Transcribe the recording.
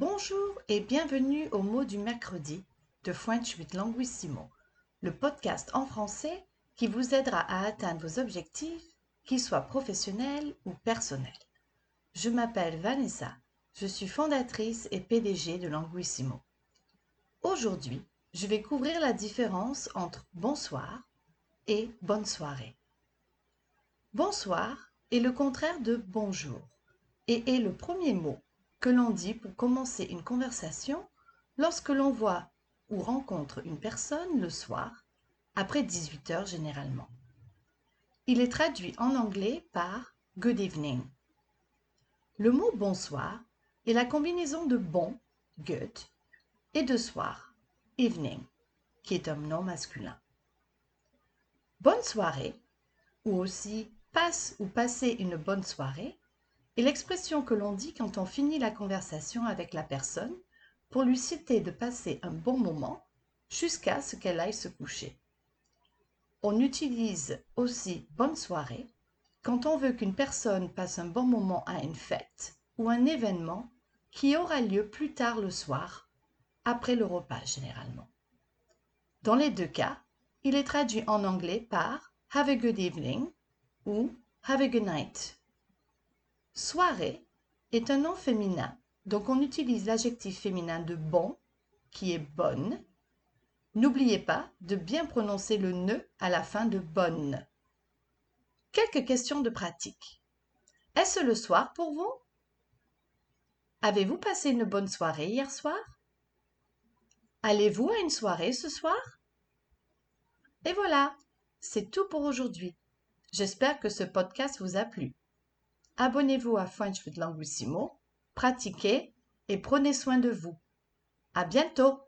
Bonjour et bienvenue au mot du mercredi de French with Languissimo, le podcast en français qui vous aidera à atteindre vos objectifs, qu'ils soient professionnels ou personnels. Je m'appelle Vanessa, je suis fondatrice et PDG de Languissimo. Aujourd'hui, je vais couvrir la différence entre bonsoir et bonne soirée. Bonsoir est le contraire de bonjour et est le premier mot que l'on dit pour commencer une conversation lorsque l'on voit ou rencontre une personne le soir, après 18 heures généralement. Il est traduit en anglais par Good evening. Le mot bonsoir est la combinaison de bon, good, et de soir, evening, qui est un nom masculin. Bonne soirée, ou aussi passe ou passer une bonne soirée, est l'expression que l'on dit quand on finit la conversation avec la personne pour lui citer de passer un bon moment jusqu'à ce qu'elle aille se coucher. On utilise aussi bonne soirée quand on veut qu'une personne passe un bon moment à une fête ou un événement qui aura lieu plus tard le soir, après le repas généralement. Dans les deux cas, il est traduit en anglais par Have a good evening ou Have a good night Soirée est un nom féminin, donc on utilise l'adjectif féminin de bon, qui est bonne. N'oubliez pas de bien prononcer le ne à la fin de bonne. Quelques questions de pratique. Est-ce le soir pour vous? Avez-vous passé une bonne soirée hier soir? Allez-vous à une soirée ce soir? Et voilà, c'est tout pour aujourd'hui. J'espère que ce podcast vous a plu. Abonnez-vous à French with Languissimo, pratiquez et prenez soin de vous. À bientôt!